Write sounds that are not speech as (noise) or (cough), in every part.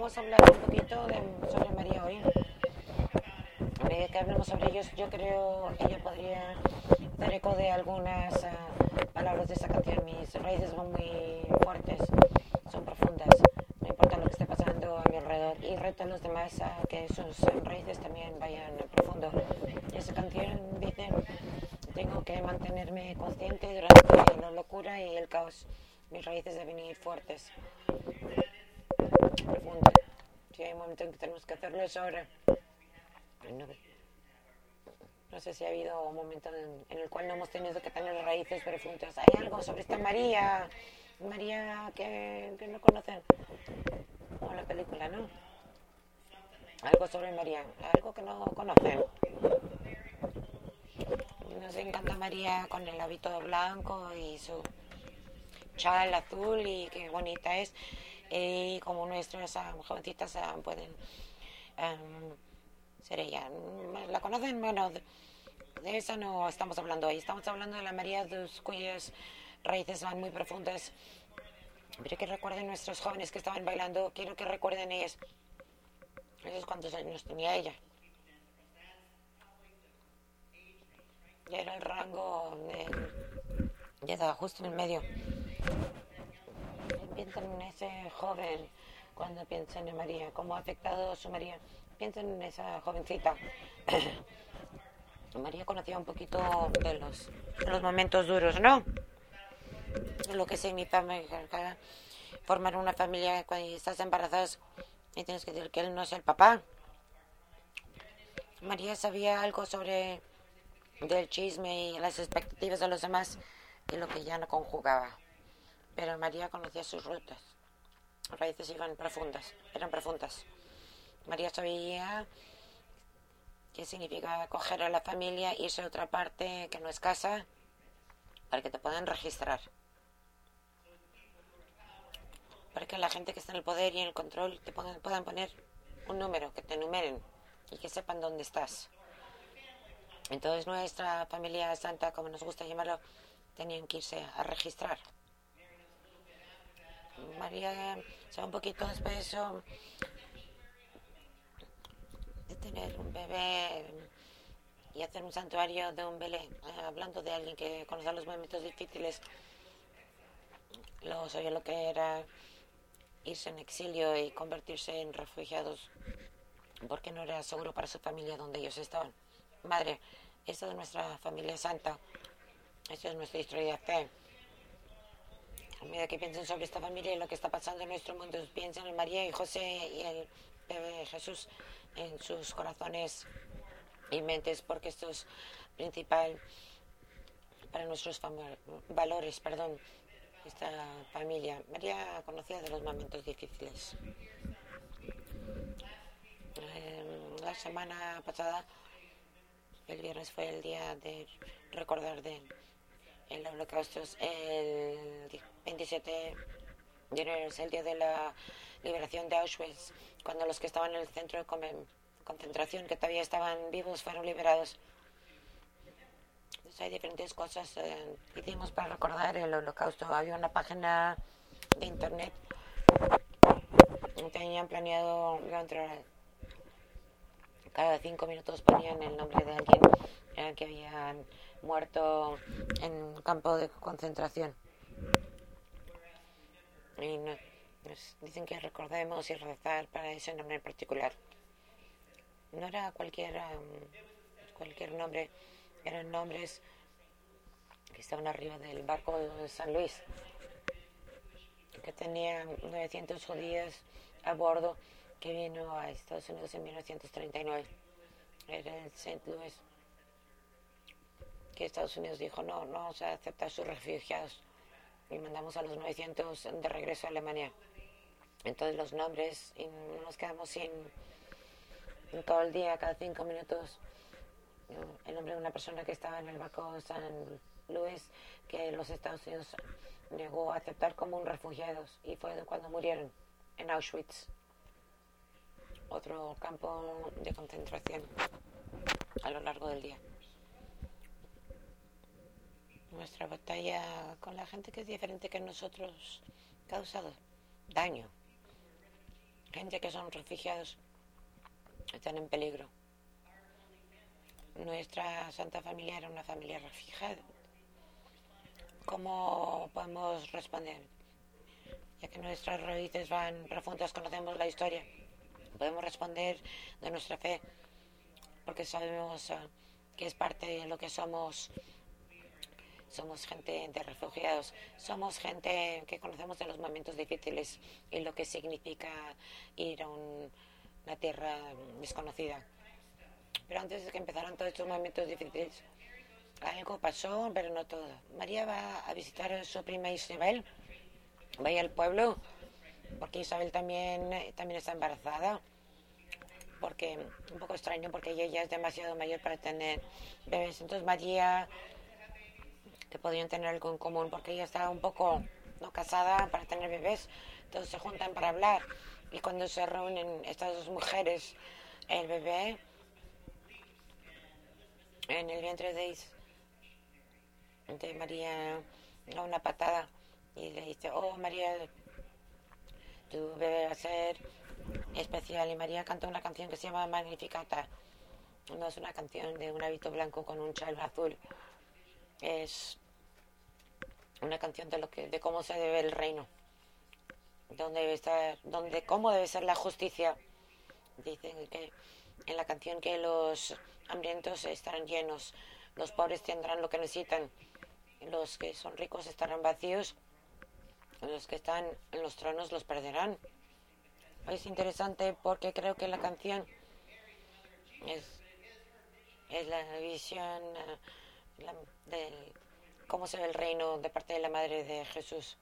vamos a hablar un poquito de, sobre María hoy. A medida que hablemos sobre ellos, yo creo que ella podría dar eco de algunas uh, palabras de esa canción. Mis raíces son muy fuertes, son profundas. No importa lo que esté pasando a mi alrededor. Y reto a los demás a que sus raíces también vayan profundo. Esa canción dice, tengo que mantenerme consciente durante la locura y el caos. Mis raíces deben ir fuertes. Si hay un momento en que tenemos que hacerlo es ahora. No, no sé si ha habido un momento en, en, el cual no hemos tenido que tener raíces profundas. Hay algo sobre esta María, María que, que no conocen. O la película, ¿no? Algo sobre María, algo que no conocen. Nos encanta María con el hábito blanco y su chal azul y qué bonita es. Y como nuestras um, jovencitas um, pueden um, ser ella. ¿La conocen? Bueno, de, de esa no estamos hablando hoy. Estamos hablando de la María cuyas raíces van muy profundas. Pero que recuerden nuestros jóvenes que estaban bailando. Quiero que recuerden ellas. ¿Ellos cuántos años tenía ella? Ya era el rango de, de edad, justo en el medio. Piensen en ese joven cuando piensan en María. ¿Cómo ha afectado su María? Piensen en esa jovencita. (coughs) María conocía un poquito de los, de los momentos duros, ¿no? Lo que significa formar una familia cuando estás embarazada y tienes que decir que él no es el papá. María sabía algo sobre del chisme y las expectativas de los demás y lo que ya no conjugaba. Pero María conocía sus rutas. Las raíces iban profundas, eran profundas. María sabía qué significa coger a la familia, irse a otra parte que no es casa, para que te puedan registrar. Para que la gente que está en el poder y en el control te pongan, puedan poner un número, que te numeren y que sepan dónde estás. Entonces nuestra familia santa, como nos gusta llamarlo, tenían que irse a registrar. María se va un poquito después de tener un bebé y hacer un santuario de un bebé, hablando de alguien que conoce los momentos difíciles, luego sabía lo que era irse en exilio y convertirse en refugiados porque no era seguro para su familia donde ellos estaban. Madre, esta es nuestra familia santa, esta es nuestra historia de fe. A medida que piensen sobre esta familia y lo que está pasando en nuestro mundo, piensen en María y José y el bebé Jesús en sus corazones y mentes, porque esto es principal para nuestros valores, perdón, esta familia. María conocía de los momentos difíciles. Eh, la semana pasada, el viernes fue el día de recordar de el holocausto. El 27 de enero es el día de la liberación de Auschwitz, cuando los que estaban en el centro de concentración, que todavía estaban vivos, fueron liberados. Hay diferentes cosas eh, que hicimos para recordar el holocausto. Había una página de internet. Tenían planeado cada cinco minutos ponían el nombre de alguien que había muerto en un campo de concentración. Y nos, nos dicen que recordemos y rezar para ese nombre en particular. No era cualquier, um, cualquier nombre, eran nombres que estaban arriba del barco de San Luis, que tenía 900 judíos a bordo que vino a Estados Unidos en 1939. Era el St. Louis. Que Estados Unidos dijo, no, no vamos a aceptar sus refugiados. Y mandamos a los 900 de regreso a Alemania. Entonces los nombres, y nos quedamos sin todo el día, cada cinco minutos, el nombre de una persona que estaba en el barco San Luis, que los Estados Unidos negó a aceptar como un refugiados. Y fue cuando murieron en Auschwitz otro campo de concentración a lo largo del día. Nuestra batalla con la gente que es diferente que nosotros ha causado daño. gente que son refugiados están en peligro. Nuestra Santa Familia era una familia refugiada. ¿Cómo podemos responder? Ya que nuestras raíces van profundas, conocemos la historia. Podemos responder de nuestra fe, porque sabemos uh, que es parte de lo que somos. Somos gente de refugiados, somos gente que conocemos de los momentos difíciles y lo que significa ir a un, una tierra desconocida. Pero antes de que empezaran todos estos momentos difíciles, algo pasó, pero no todo. María va a visitar a su prima Isabel, vaya al pueblo, porque Isabel también, también está embarazada. Porque, un poco extraño, porque ella ya es demasiado mayor para tener bebés. Entonces María, que podrían tener algo en común, porque ella está un poco no casada para tener bebés, entonces se juntan para hablar. Y cuando se reúnen estas dos mujeres, el bebé en el vientre de, de María da una patada y le dice, oh María, tu bebé va a ser especial. Y María canta una canción que se llama Magnificata. No es una canción de un hábito blanco con un chal azul. Es una canción de lo que de cómo se debe el reino donde debe estar, donde cómo debe ser la justicia. Dicen que en la canción que los hambrientos estarán llenos, los pobres tendrán lo que necesitan, los que son ricos estarán vacíos, los que están en los tronos los perderán. Es interesante porque creo que la canción es, es la visión eh, de cómo se ve el reino de parte de la Madre de Jesús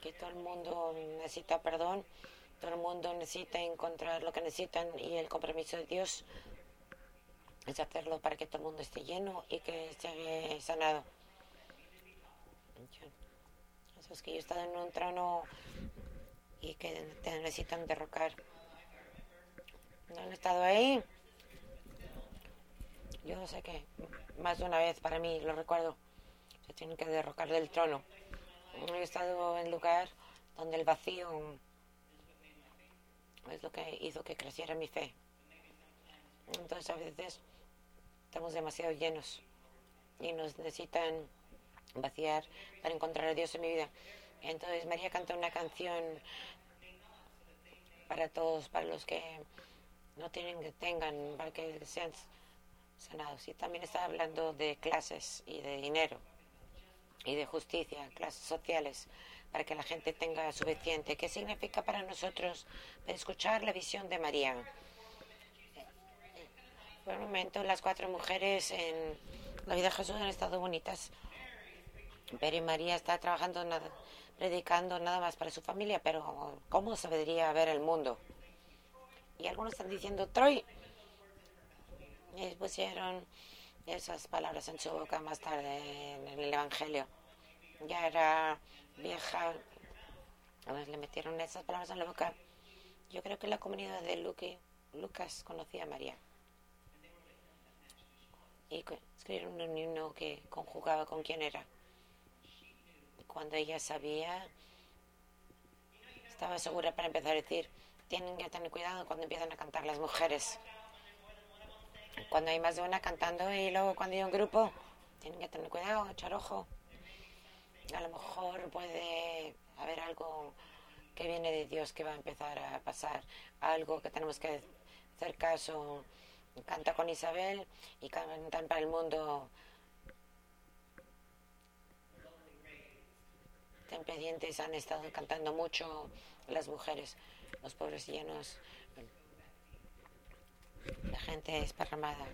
que todo el mundo necesita perdón, todo el mundo necesita encontrar lo que necesitan y el compromiso de Dios es hacerlo para que todo el mundo esté lleno y que esté sanado. Eso es que yo he estado en un trono y que te necesitan derrocar. ¿No han estado ahí? Yo sé que más de una vez para mí, lo recuerdo, se tienen que derrocar del trono he estado en lugar donde el vacío es lo que hizo que creciera mi fe. Entonces a veces estamos demasiado llenos y nos necesitan vaciar para encontrar a Dios en mi vida. Entonces María canta una canción para todos, para los que no tienen que tengan, para que sean sanados. Y también está hablando de clases y de dinero y de justicia, clases sociales, para que la gente tenga suficiente. ¿Qué significa para nosotros escuchar la visión de María? Por un momento, las cuatro mujeres en la vida de Jesús han estado bonitas, pero María está trabajando, predicando nada más para su familia, pero ¿cómo se debería ver el mundo? Y algunos están diciendo, Troy, y pusieron esas palabras en su boca más tarde en el Evangelio. Ya era vieja, le metieron esas palabras en la boca. Yo creo que la comunidad de Lucas conocía a María. Y escribieron un himno que conjugaba con quién era. Cuando ella sabía, estaba segura para empezar a decir, tienen que tener cuidado cuando empiezan a cantar las mujeres cuando hay más de una cantando y luego cuando hay un grupo, tienen que tener cuidado, echar ojo. A lo mejor puede haber algo que viene de Dios que va a empezar a pasar, algo que tenemos que hacer caso. Canta con Isabel y cantan para el mundo. Ten pendientes, han estado cantando mucho las mujeres, los pobres llenos la gente esparramada,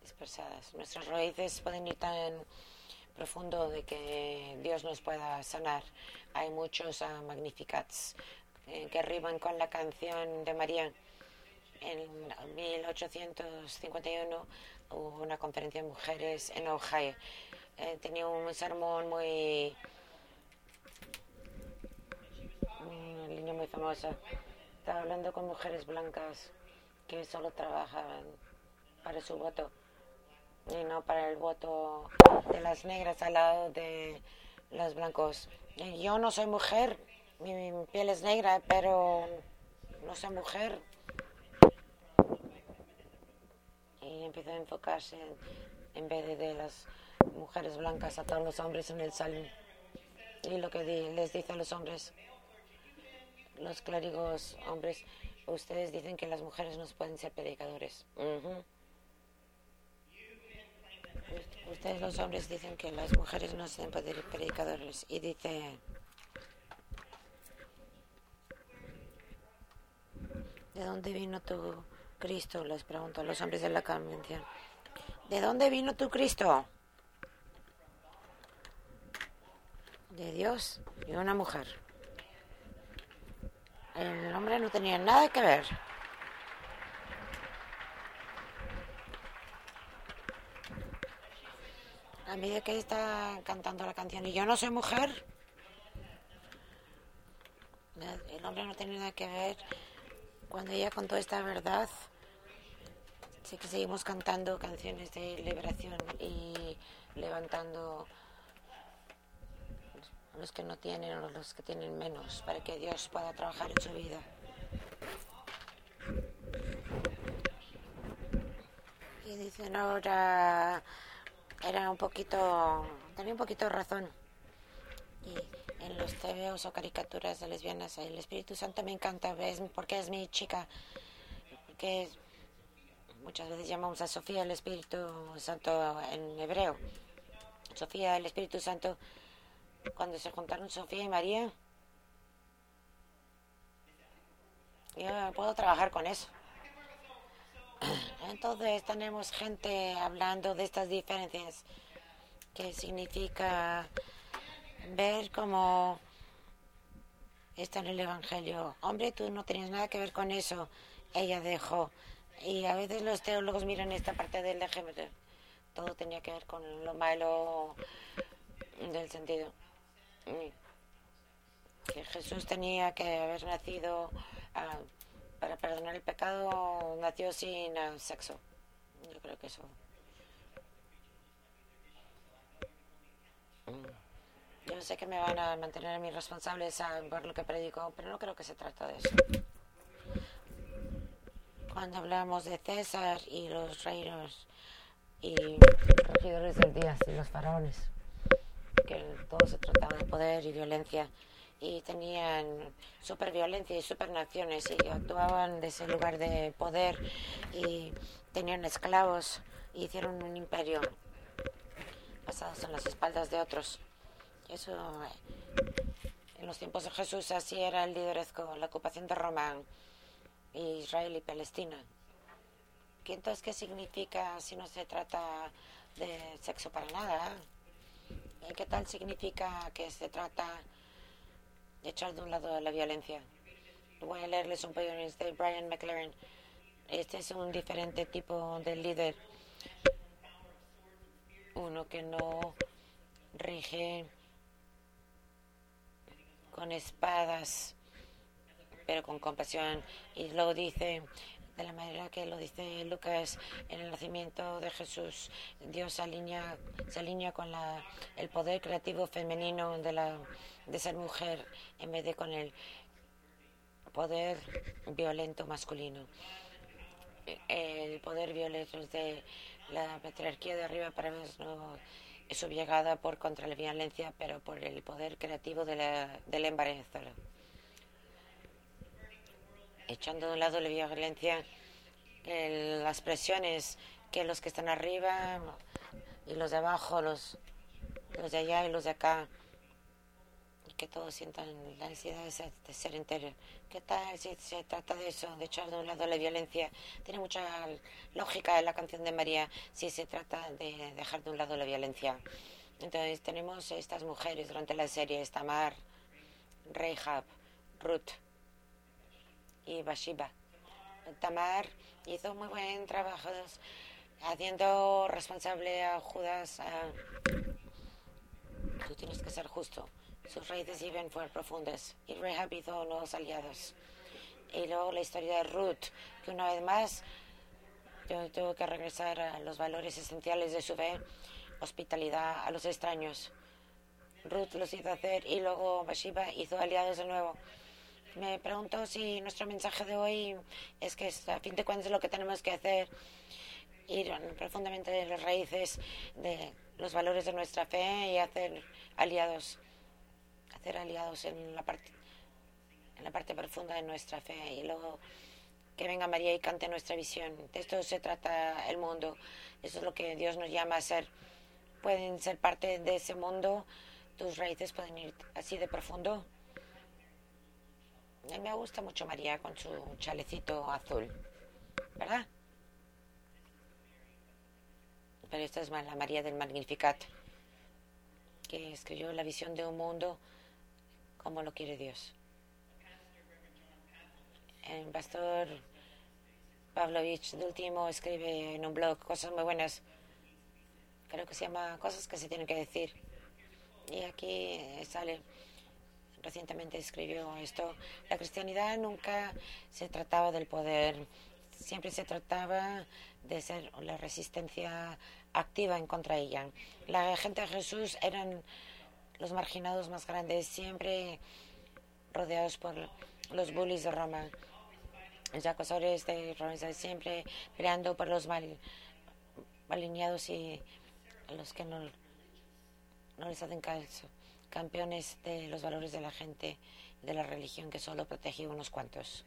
dispersadas. Nuestras raíces pueden ir tan profundo de que Dios nos pueda sanar. Hay muchos uh, Magnificats eh, que arriban con la canción de María. En 1851 hubo una conferencia de mujeres en Ohio. Eh, tenía un sermón muy. una línea muy famosa. Estaba hablando con mujeres blancas que solo trabajan para su voto y no para el voto de las negras al lado de los blancos. Yo no soy mujer, mi piel es negra, pero no soy mujer. Y empieza a enfocarse en, vez de, las mujeres blancas a todos los hombres en el salón. Y lo que les dice a los hombres, los clérigos hombres, ustedes dicen que las mujeres no pueden ser predicadores. Ustedes los hombres dicen que las mujeres no pueden ser predicadores. Y dice... ¿De dónde vino tu Cristo? Les pregunto a los hombres de la convención. ¿De dónde vino tu Cristo? De Dios y una mujer. El hombre no tenía nada que ver. A medida que está cantando la canción. Y yo no soy mujer, el hombre no tenía nada que ver. Cuando ella contó esta verdad, sé que seguimos cantando canciones de liberación y levantando a los que no tienen o los que tienen menos para que Dios pueda trabajar en su vida. Y dicen ahora era un poquito, tenía un poquito razón. Y en los TVOs o caricaturas de lesbianas. El Espíritu Santo me encanta porque es mi chica. Que muchas veces llamamos a Sofía el Espíritu Santo en hebreo. Sofía, el Espíritu Santo, cuando se juntaron Sofía y María, yo puedo trabajar con eso. Entonces tenemos gente hablando de estas diferencias, que significa ver cómo está en el Evangelio. Hombre, tú no tenías nada que ver con eso. Ella dejó. Y a veces los teólogos miran esta parte del LGBT. Todo tenía que ver con lo malo del sentido. Que Jesús tenía que haber nacido ah, para perdonar el pecado, nació sin ah, sexo. Yo creo que eso. Yo sé que me van a mantener mí responsables por lo que predico, pero no creo que se trata de eso. Cuando hablamos de César y los reinos y regidores del día y los faraones, que todo se trataba de poder y violencia, y tenían superviolencia y supernaciones y actuaban desde ese lugar de poder y tenían esclavos y hicieron un imperio basados en las espaldas de otros. Eso, en los tiempos de Jesús, así era el liderazgo, la ocupación de Roma, Israel y Palestina. ¿Qué entonces qué significa si no se trata de sexo para nada? ¿Y qué tal significa que se trata de echar de un lado la violencia? Voy a leerles un poema de Brian McLaren. Este es un diferente tipo de líder. Uno que no rige con espadas, pero con compasión. Y lo dice de la manera que lo dice Lucas en el nacimiento de Jesús. Dios se alinea, alinea con la, el poder creativo femenino de, la, de ser mujer en vez de con el poder violento masculino. El poder violento de la patriarquía de arriba para mí no su llegada por contra la violencia, pero por el poder creativo de la, del embarazo. Echando de un lado la violencia, las presiones que los que están arriba y los de abajo, los, los de allá y los de acá, y que todos sientan la ansiedad de ser, entero. ¿Qué tal si se trata de eso, de echar de un lado la violencia? Tiene mucha lógica la canción de María si se trata de dejar de un lado la violencia. Entonces tenemos estas mujeres durante la serie, Tamar, Rehab, Ruth y Bashiba. Tamar hizo muy buen trabajo haciendo responsable a Judas. Tú tienes que ser justo sus raíces iban fueron profundas y Rehab hizo nuevos aliados. Y luego la historia de Ruth, que una vez más tuvo que regresar a los valores esenciales de su fe, hospitalidad a los extraños. Ruth los hizo hacer y luego Bathsheba hizo aliados de nuevo. Me pregunto si nuestro mensaje de hoy es que a fin de cuentas lo que tenemos que hacer, ir profundamente de las raíces de los valores de nuestra fe y hacer aliados, hacer aliados en la parte, en la parte profunda de nuestra fe y luego que venga María y cante nuestra visión. De esto se trata el mundo. Eso es lo que Dios nos llama a ser. Pueden ser parte de ese mundo. Tus raíces pueden ir así de profundo. A mí me gusta mucho María con su chalecito azul. ¿Verdad? Pero esta es la María del Magnificat, que escribió la visión de un mundo como lo quiere Dios. El pastor Pavlovich de último escribe en un blog cosas muy buenas. Creo que se llama Cosas que se tienen que decir. Y aquí sale, recientemente escribió esto, la cristianidad nunca se trataba del poder, siempre se trataba de ser la resistencia activa en contra de ella. La gente de Jesús eran los marginados más grandes, siempre rodeados por los bullies de Roma los acosadores de Roma siempre peleando por los mal, alineados y los que no, no les hacen caso, campeones de los valores de la gente, de la religión que solo protege unos cuantos.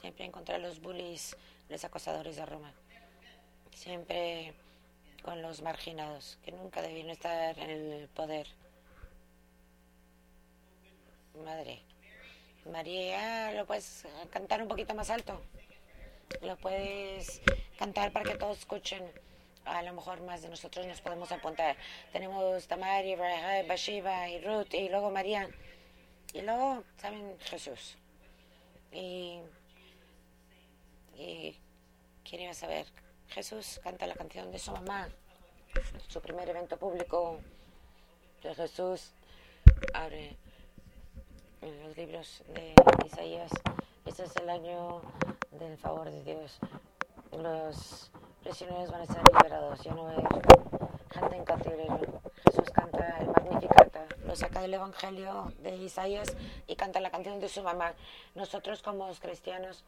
Siempre encontrar los bullies, los acosadores de Roma. Siempre con los marginados, que nunca debieron estar en el poder. Madre. María, ¿lo puedes cantar un poquito más alto? ¿Lo puedes cantar para que todos escuchen? A lo mejor más de nosotros nos podemos apuntar. Tenemos Tamari, Bashiva y Ruth y luego María. Y luego, ¿saben? Jesús. Y, y quieren saber, Jesús canta la canción de su mamá, su primer evento público de Jesús. Abre en los libros de Isaías. Este es el año del favor de Dios. Los prisioneros van a ser liberados. Ya no hay gente en cautiverio. Jesús canta el Magnificata, lo saca del Evangelio de Isaías y canta la canción de su mamá. Nosotros como cristianos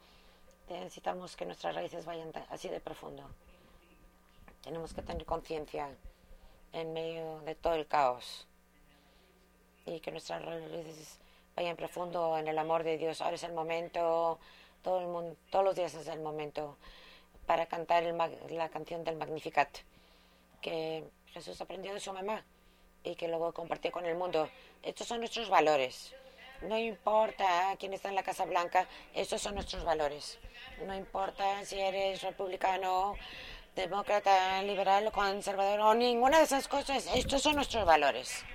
necesitamos que nuestras raíces vayan así de profundo. Tenemos que tener conciencia en medio de todo el caos y que nuestras raíces vayan profundo en el amor de Dios. Ahora es el momento, todo el mundo, todos los días es el momento para cantar la canción del Magnificat que Jesús aprendió de su mamá y que luego compartió con el mundo. Estos son nuestros valores. No importa quién está en la Casa Blanca, estos son nuestros valores. No importa si eres republicano, demócrata, liberal o conservador o ninguna de esas cosas, estos son nuestros valores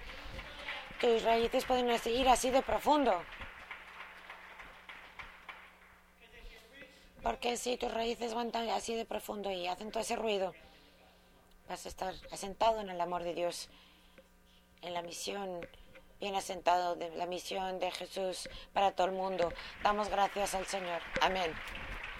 tus raíces pueden ir así de profundo. Porque si tus raíces van así de profundo y hacen todo ese ruido, vas a estar asentado en el amor de Dios, en la misión, bien asentado de la misión de Jesús para todo el mundo. Damos gracias al Señor. Amén.